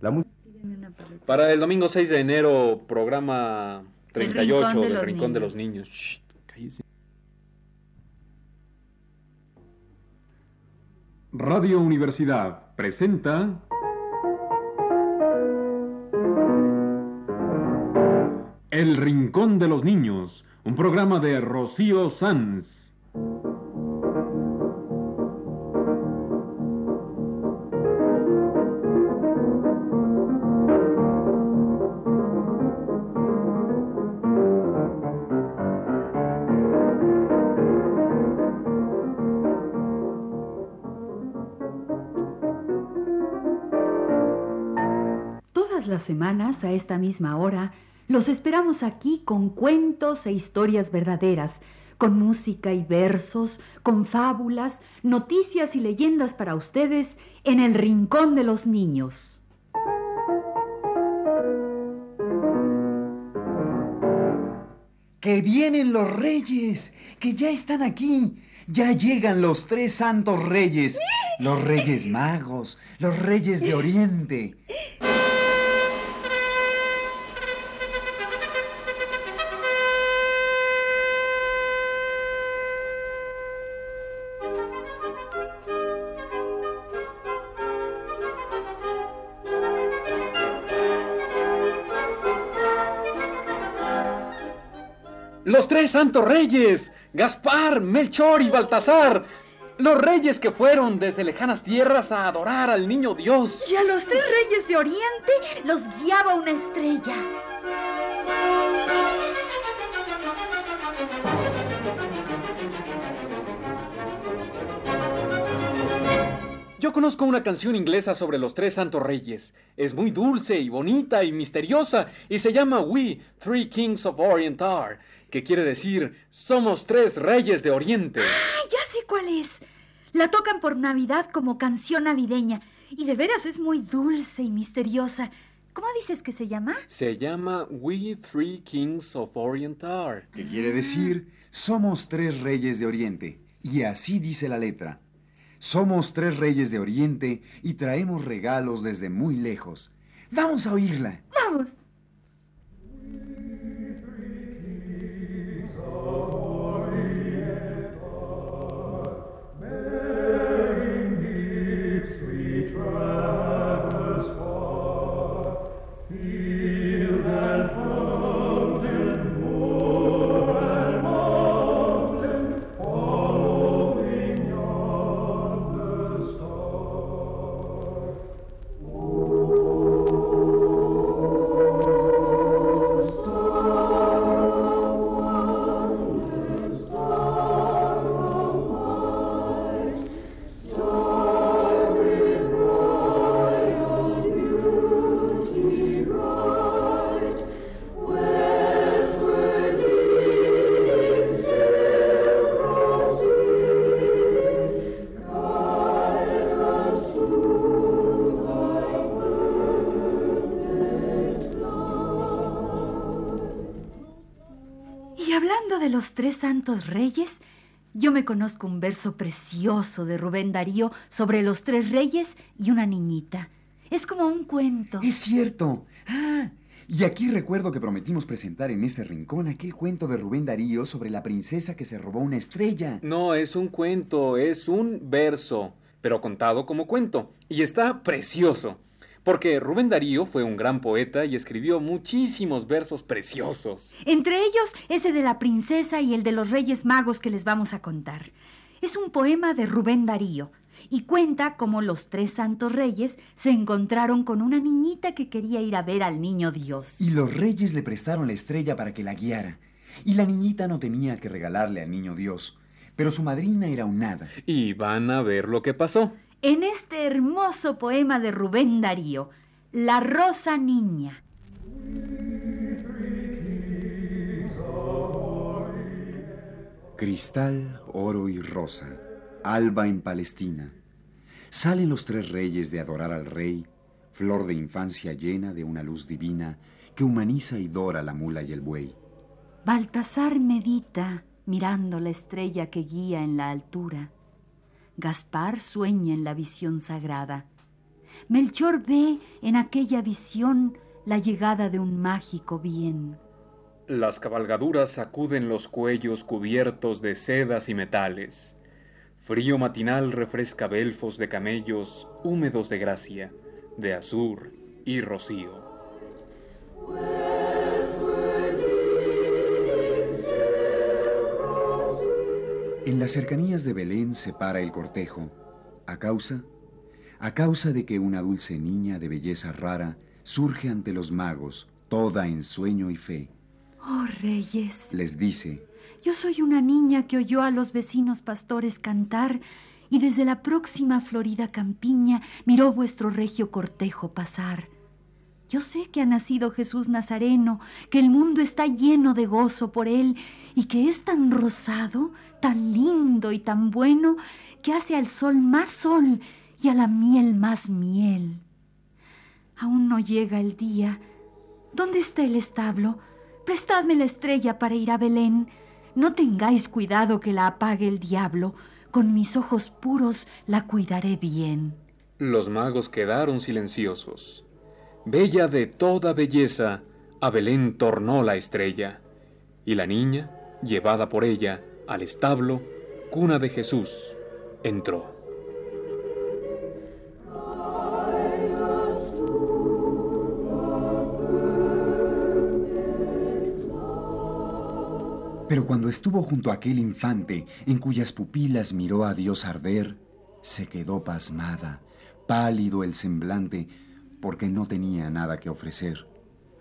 La música Para el domingo 6 de enero, programa 38 del Rincón de los Niños. Shh, cállese. Radio Universidad presenta El Rincón de los Niños, un programa de Rocío Sanz. Las semanas, a esta misma hora, los esperamos aquí con cuentos e historias verdaderas, con música y versos, con fábulas, noticias y leyendas para ustedes en el Rincón de los Niños. Que vienen los reyes, que ya están aquí. Ya llegan los tres santos reyes, los reyes magos, los reyes de Oriente. Los tres santos reyes, Gaspar, Melchor y Baltasar. Los reyes que fueron desde lejanas tierras a adorar al niño Dios. Y a los tres reyes de Oriente los guiaba una estrella. Yo conozco una canción inglesa sobre los tres santos reyes. Es muy dulce y bonita y misteriosa y se llama We, Three Kings of Orient Are, que quiere decir Somos tres reyes de Oriente. ¡Ah, ya sé cuál es! La tocan por Navidad como canción navideña y de veras es muy dulce y misteriosa. ¿Cómo dices que se llama? Se llama We, Three Kings of Orient Are. ¿Qué quiere decir? Somos tres reyes de Oriente. Y así dice la letra. Somos tres reyes de Oriente y traemos regalos desde muy lejos. Vamos a oírla. Vamos. Hablando de los tres santos reyes, yo me conozco un verso precioso de Rubén Darío sobre los tres reyes y una niñita. Es como un cuento. Es cierto. Ah, y aquí recuerdo que prometimos presentar en este rincón aquel cuento de Rubén Darío sobre la princesa que se robó una estrella. No es un cuento, es un verso, pero contado como cuento. Y está precioso. Porque Rubén Darío fue un gran poeta y escribió muchísimos versos preciosos. Entre ellos, ese de la princesa y el de los reyes magos que les vamos a contar. Es un poema de Rubén Darío y cuenta cómo los tres santos reyes se encontraron con una niñita que quería ir a ver al niño Dios. Y los reyes le prestaron la estrella para que la guiara. Y la niñita no tenía que regalarle al niño Dios, pero su madrina era un hada. Y van a ver lo que pasó. En este hermoso poema de Rubén Darío, La Rosa Niña. Cristal, oro y rosa, alba en Palestina. Salen los tres reyes de adorar al rey, flor de infancia llena de una luz divina que humaniza y dora la mula y el buey. Baltasar medita mirando la estrella que guía en la altura. Gaspar sueña en la visión sagrada. Melchor ve en aquella visión la llegada de un mágico bien. Las cabalgaduras sacuden los cuellos cubiertos de sedas y metales. Frío matinal refresca belfos de camellos húmedos de gracia, de azur y rocío. En las cercanías de Belén se para el cortejo, a causa, a causa de que una dulce niña de belleza rara surge ante los magos, toda en sueño y fe. Oh reyes, Les dice, yo soy una niña que oyó a los vecinos pastores cantar y desde la próxima florida campiña miró vuestro regio cortejo pasar. Yo sé que ha nacido Jesús Nazareno, que el mundo está lleno de gozo por él y que es tan rosado, tan lindo y tan bueno que hace al sol más sol y a la miel más miel. Aún no llega el día. ¿Dónde está el establo? Prestadme la estrella para ir a Belén. No tengáis cuidado que la apague el diablo. Con mis ojos puros la cuidaré bien. Los magos quedaron silenciosos. Bella de toda belleza, a Belén tornó la estrella, y la niña, llevada por ella al establo, cuna de Jesús, entró. pero cuando estuvo junto a aquel infante en cuyas pupilas miró a Dios arder, se quedó pasmada, pálido el semblante, porque no tenía nada que ofrecer.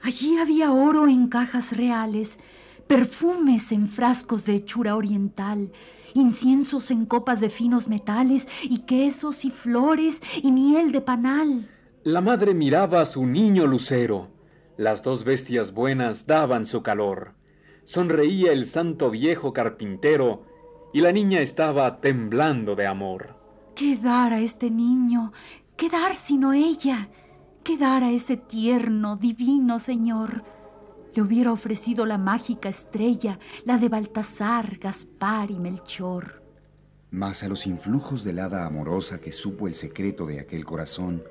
Allí había oro en cajas reales, perfumes en frascos de hechura oriental, inciensos en copas de finos metales, y quesos y flores y miel de panal. La madre miraba a su niño lucero. Las dos bestias buenas daban su calor. Sonreía el santo viejo carpintero y la niña estaba temblando de amor. ¿Qué dar a este niño? ¿Qué dar sino ella? ¿Qué dar a ese tierno, divino Señor? Le hubiera ofrecido la mágica estrella, la de Baltasar, Gaspar y Melchor. Mas a los influjos del hada amorosa que supo el secreto de aquel corazón,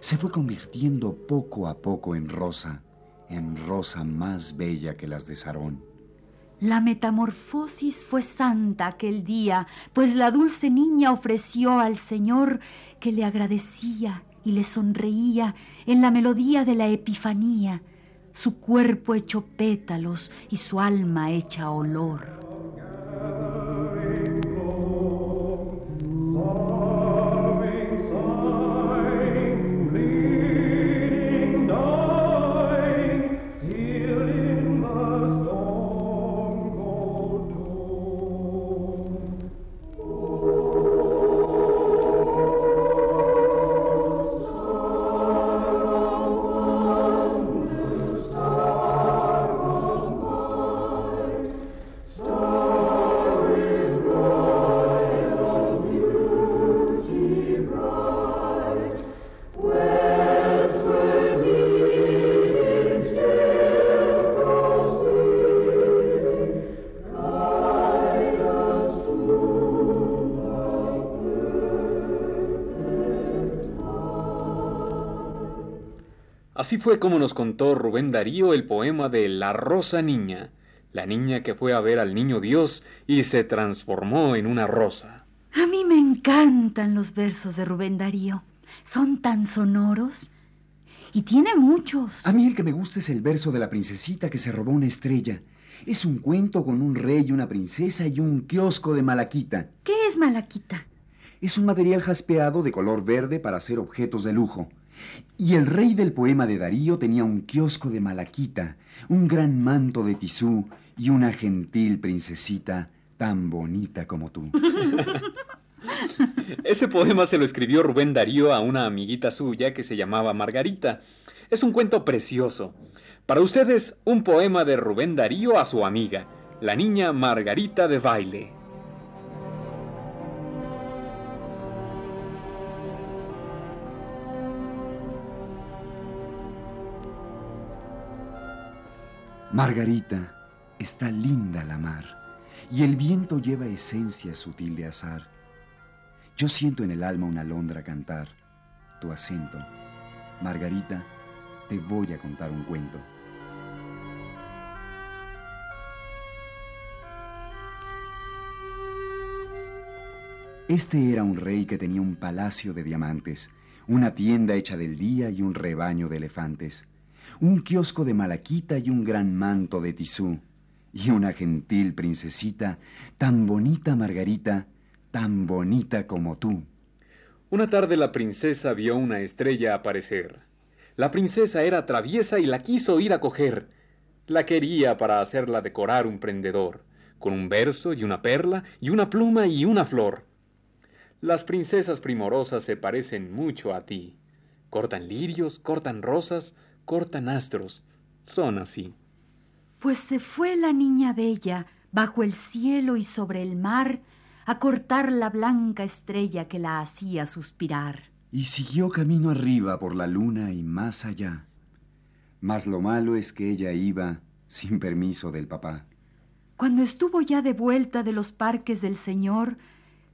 se fue convirtiendo poco a poco en rosa, en rosa más bella que las de Sarón. La metamorfosis fue santa aquel día, pues la dulce niña ofreció al Señor que le agradecía y le sonreía en la melodía de la Epifanía, su cuerpo hecho pétalos y su alma hecha olor. Así fue como nos contó Rubén Darío el poema de La Rosa Niña, la niña que fue a ver al niño Dios y se transformó en una rosa. A mí me encantan los versos de Rubén Darío. Son tan sonoros. Y tiene muchos. A mí el que me gusta es el verso de la princesita que se robó una estrella. Es un cuento con un rey y una princesa y un kiosco de malaquita. ¿Qué es malaquita? Es un material jaspeado de color verde para hacer objetos de lujo. Y el rey del poema de Darío tenía un kiosco de malaquita, un gran manto de tisú y una gentil princesita tan bonita como tú. Ese poema se lo escribió Rubén Darío a una amiguita suya que se llamaba Margarita. Es un cuento precioso. Para ustedes, un poema de Rubén Darío a su amiga, la niña Margarita de baile. Margarita, está linda la mar, y el viento lleva esencia sutil de azar. Yo siento en el alma una alondra cantar. tu acento. Margarita, te voy a contar un cuento. Este era un rey que tenía un palacio de diamantes, una tienda hecha del día y un rebaño de elefantes, un kiosco de malaquita y un gran manto de tisú, y una gentil princesita, tan bonita Margarita, tan bonita como tú. Una tarde la princesa vio una estrella aparecer. La princesa era traviesa y la quiso ir a coger. La quería para hacerla decorar un prendedor, con un verso y una perla y una pluma y una flor. Las princesas primorosas se parecen mucho a ti. Cortan lirios, cortan rosas, cortan astros. Son así. Pues se fue la niña bella bajo el cielo y sobre el mar a cortar la blanca estrella que la hacía suspirar. Y siguió camino arriba por la luna y más allá. Mas lo malo es que ella iba sin permiso del papá. Cuando estuvo ya de vuelta de los parques del Señor,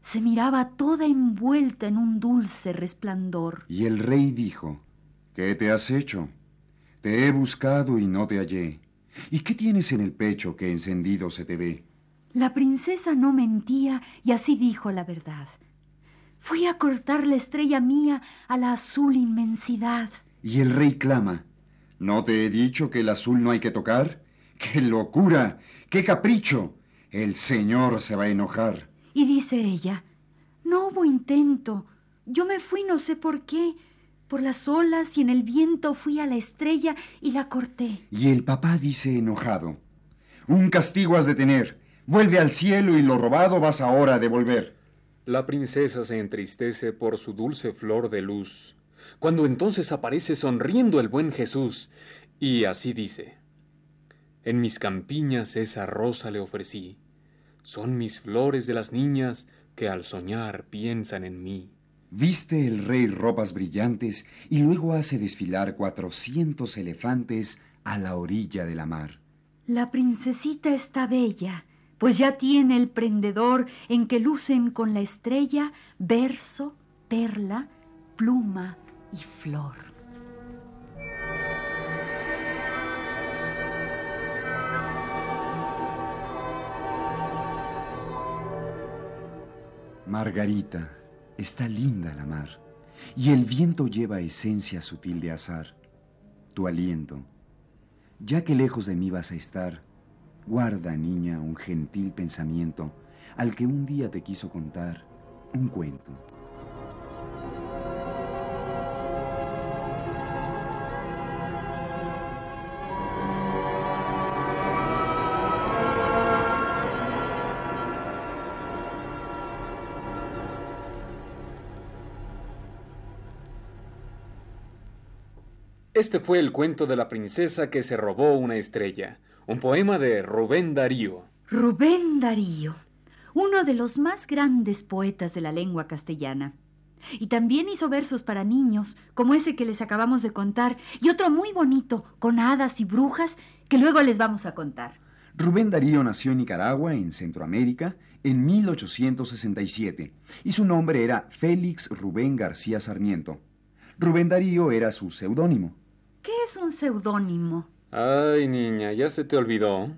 se miraba toda envuelta en un dulce resplandor. Y el rey dijo, ¿qué te has hecho? Te he buscado y no te hallé. ¿Y qué tienes en el pecho que encendido se te ve? La princesa no mentía y así dijo la verdad. Fui a cortar la estrella mía a la azul inmensidad. Y el rey clama, ¿no te he dicho que el azul no hay que tocar? ¡Qué locura! ¡Qué capricho! El señor se va a enojar. Y dice ella, no hubo intento. Yo me fui no sé por qué. Por las olas y en el viento fui a la estrella y la corté. Y el papá dice enojado, un castigo has de tener. Vuelve al cielo y lo robado vas ahora a devolver. La princesa se entristece por su dulce flor de luz, cuando entonces aparece sonriendo el buen Jesús, y así dice, En mis campiñas esa rosa le ofrecí, son mis flores de las niñas que al soñar piensan en mí. Viste el rey ropas brillantes y luego hace desfilar cuatrocientos elefantes a la orilla de la mar. La princesita está bella, pues ya tiene el prendedor en que lucen con la estrella verso, perla, pluma y flor. Margarita, está linda la mar, y el viento lleva esencia sutil de azar. Tu aliento, ya que lejos de mí vas a estar, guarda, niña, un gentil pensamiento al que un día te quiso contar un cuento. Este fue el cuento de la princesa que se robó una estrella, un poema de Rubén Darío. Rubén Darío, uno de los más grandes poetas de la lengua castellana. Y también hizo versos para niños, como ese que les acabamos de contar, y otro muy bonito, con hadas y brujas, que luego les vamos a contar. Rubén Darío nació en Nicaragua, en Centroamérica, en 1867, y su nombre era Félix Rubén García Sarmiento. Rubén Darío era su seudónimo. ¿Qué es un seudónimo? Ay, niña, ya se te olvidó.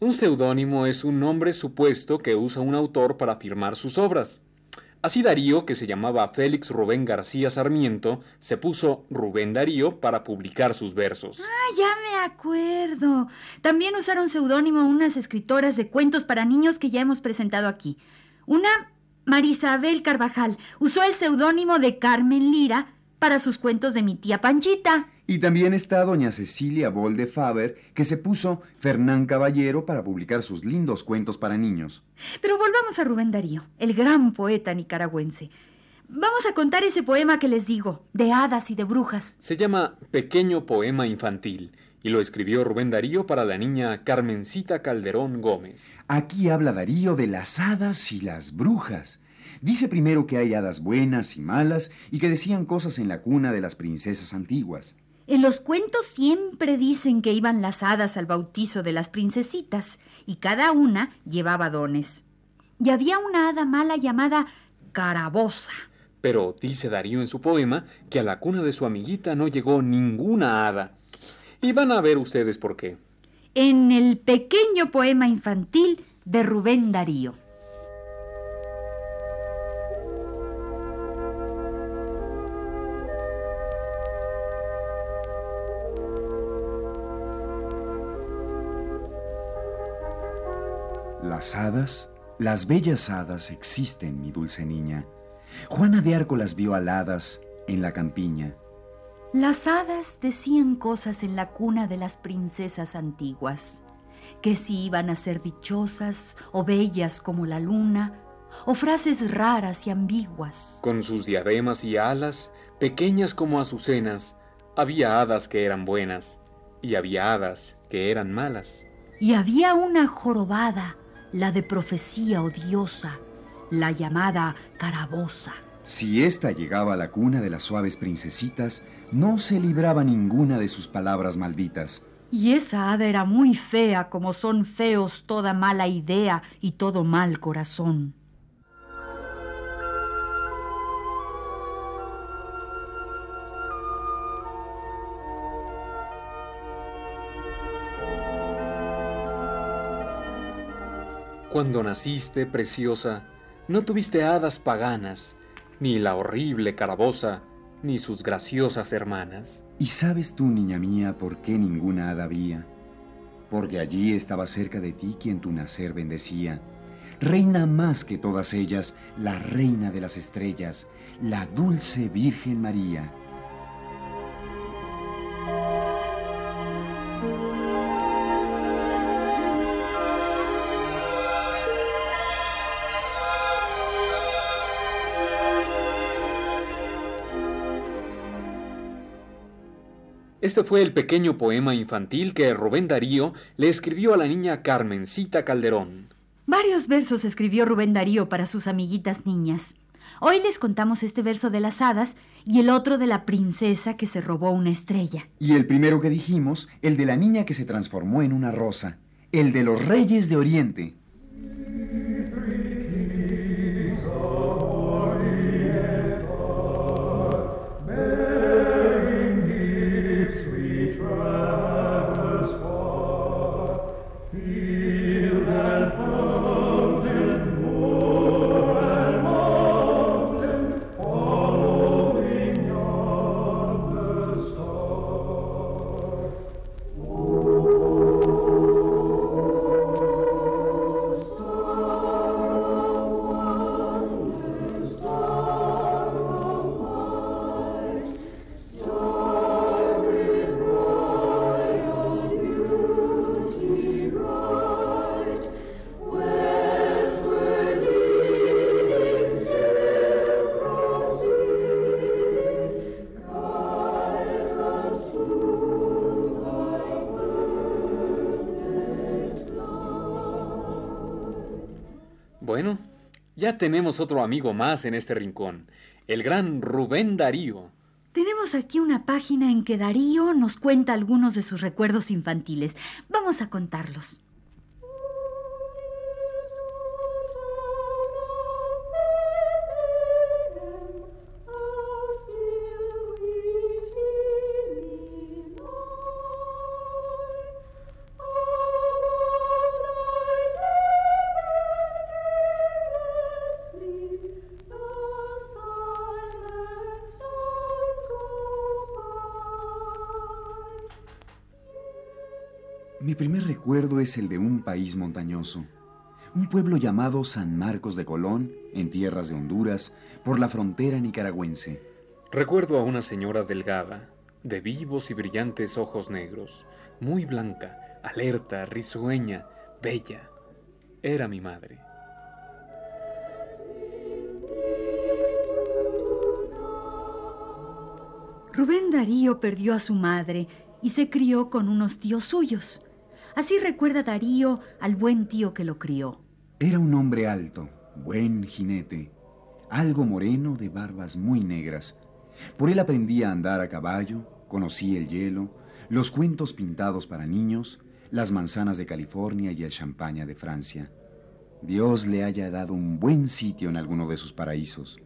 Un seudónimo es un nombre supuesto que usa un autor para firmar sus obras. Así Darío, que se llamaba Félix Rubén García Sarmiento, se puso Rubén Darío para publicar sus versos. Ah, ya me acuerdo. También usaron seudónimo unas escritoras de cuentos para niños que ya hemos presentado aquí. Una, Marisabel Carvajal, usó el seudónimo de Carmen Lira para sus cuentos de mi tía Panchita. Y también está doña Cecilia Bolde Faber, que se puso Fernán Caballero para publicar sus lindos cuentos para niños. Pero volvamos a Rubén Darío, el gran poeta nicaragüense. Vamos a contar ese poema que les digo, de hadas y de brujas. Se llama Pequeño Poema Infantil y lo escribió Rubén Darío para la niña Carmencita Calderón Gómez. Aquí habla Darío de las hadas y las brujas. Dice primero que hay hadas buenas y malas y que decían cosas en la cuna de las princesas antiguas. En los cuentos siempre dicen que iban las hadas al bautizo de las princesitas y cada una llevaba dones. Y había una hada mala llamada Carabosa. Pero dice Darío en su poema que a la cuna de su amiguita no llegó ninguna hada. Y van a ver ustedes por qué. En el pequeño poema infantil de Rubén Darío. Las hadas, las bellas hadas existen, mi dulce niña. Juana de Arco las vio aladas en la campiña. Las hadas decían cosas en la cuna de las princesas antiguas, que si iban a ser dichosas o bellas como la luna, o frases raras y ambiguas. Con sus diademas y alas, pequeñas como azucenas, había hadas que eran buenas y había hadas que eran malas. Y había una jorobada la de profecía odiosa, la llamada carabosa. Si ésta llegaba a la cuna de las suaves princesitas, no se libraba ninguna de sus palabras malditas. Y esa hada era muy fea, como son feos toda mala idea y todo mal corazón. Cuando naciste, preciosa, no tuviste hadas paganas, ni la horrible carabosa, ni sus graciosas hermanas. ¿Y sabes tú, niña mía, por qué ninguna hada había? Porque allí estaba cerca de ti quien tu nacer bendecía. Reina más que todas ellas, la reina de las estrellas, la dulce Virgen María. Este fue el pequeño poema infantil que Rubén Darío le escribió a la niña Carmencita Calderón. Varios versos escribió Rubén Darío para sus amiguitas niñas. Hoy les contamos este verso de las hadas y el otro de la princesa que se robó una estrella. Y el primero que dijimos, el de la niña que se transformó en una rosa, el de los reyes de Oriente. Ya tenemos otro amigo más en este rincón, el gran Rubén Darío. Tenemos aquí una página en que Darío nos cuenta algunos de sus recuerdos infantiles. Vamos a contarlos. Recuerdo es el de un país montañoso, un pueblo llamado San Marcos de Colón, en tierras de Honduras, por la frontera nicaragüense. Recuerdo a una señora delgada, de vivos y brillantes ojos negros, muy blanca, alerta, risueña, bella. Era mi madre. Rubén Darío perdió a su madre y se crió con unos tíos suyos. Así recuerda Darío al buen tío que lo crió. Era un hombre alto, buen jinete, algo moreno de barbas muy negras. Por él aprendí a andar a caballo, conocí el hielo, los cuentos pintados para niños, las manzanas de California y el champaña de Francia. Dios le haya dado un buen sitio en alguno de sus paraísos.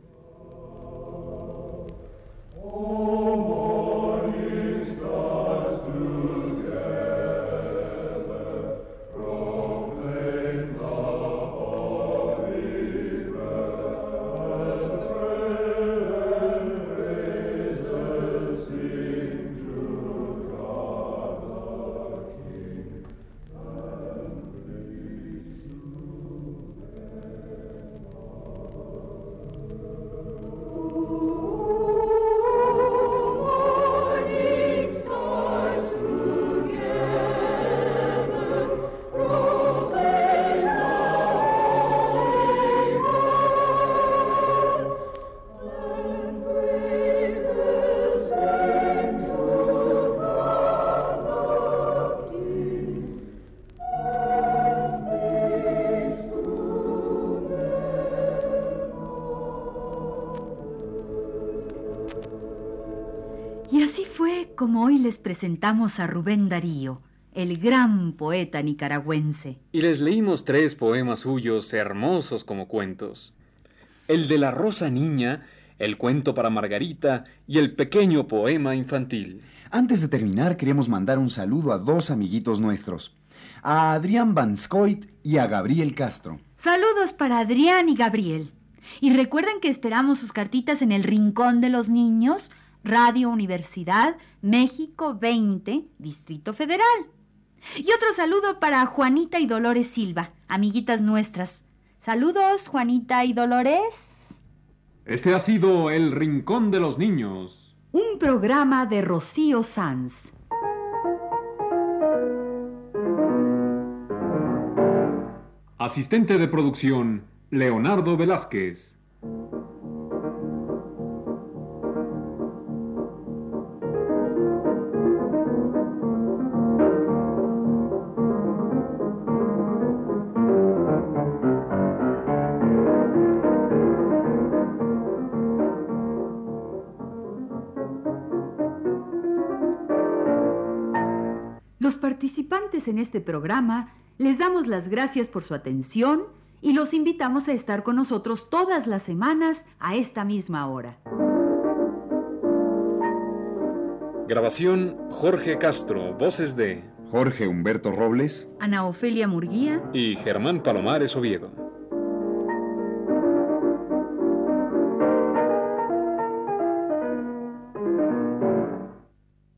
Como hoy les presentamos a Rubén Darío, el gran poeta nicaragüense. Y les leímos tres poemas suyos hermosos como cuentos. El de la Rosa Niña, el cuento para Margarita y el pequeño poema infantil. Antes de terminar, queremos mandar un saludo a dos amiguitos nuestros, a Adrián Vanscoit y a Gabriel Castro. Saludos para Adrián y Gabriel. Y recuerden que esperamos sus cartitas en el Rincón de los Niños, Radio Universidad, México 20, Distrito Federal. Y otro saludo para Juanita y Dolores Silva, amiguitas nuestras. Saludos, Juanita y Dolores. Este ha sido El Rincón de los Niños. Un programa de Rocío Sanz. Asistente de producción, Leonardo Velázquez. Participantes en este programa les damos las gracias por su atención y los invitamos a estar con nosotros todas las semanas a esta misma hora. Grabación Jorge Castro, voces de Jorge Humberto Robles. Ana Ofelia Murguía. y Germán Palomares Oviedo.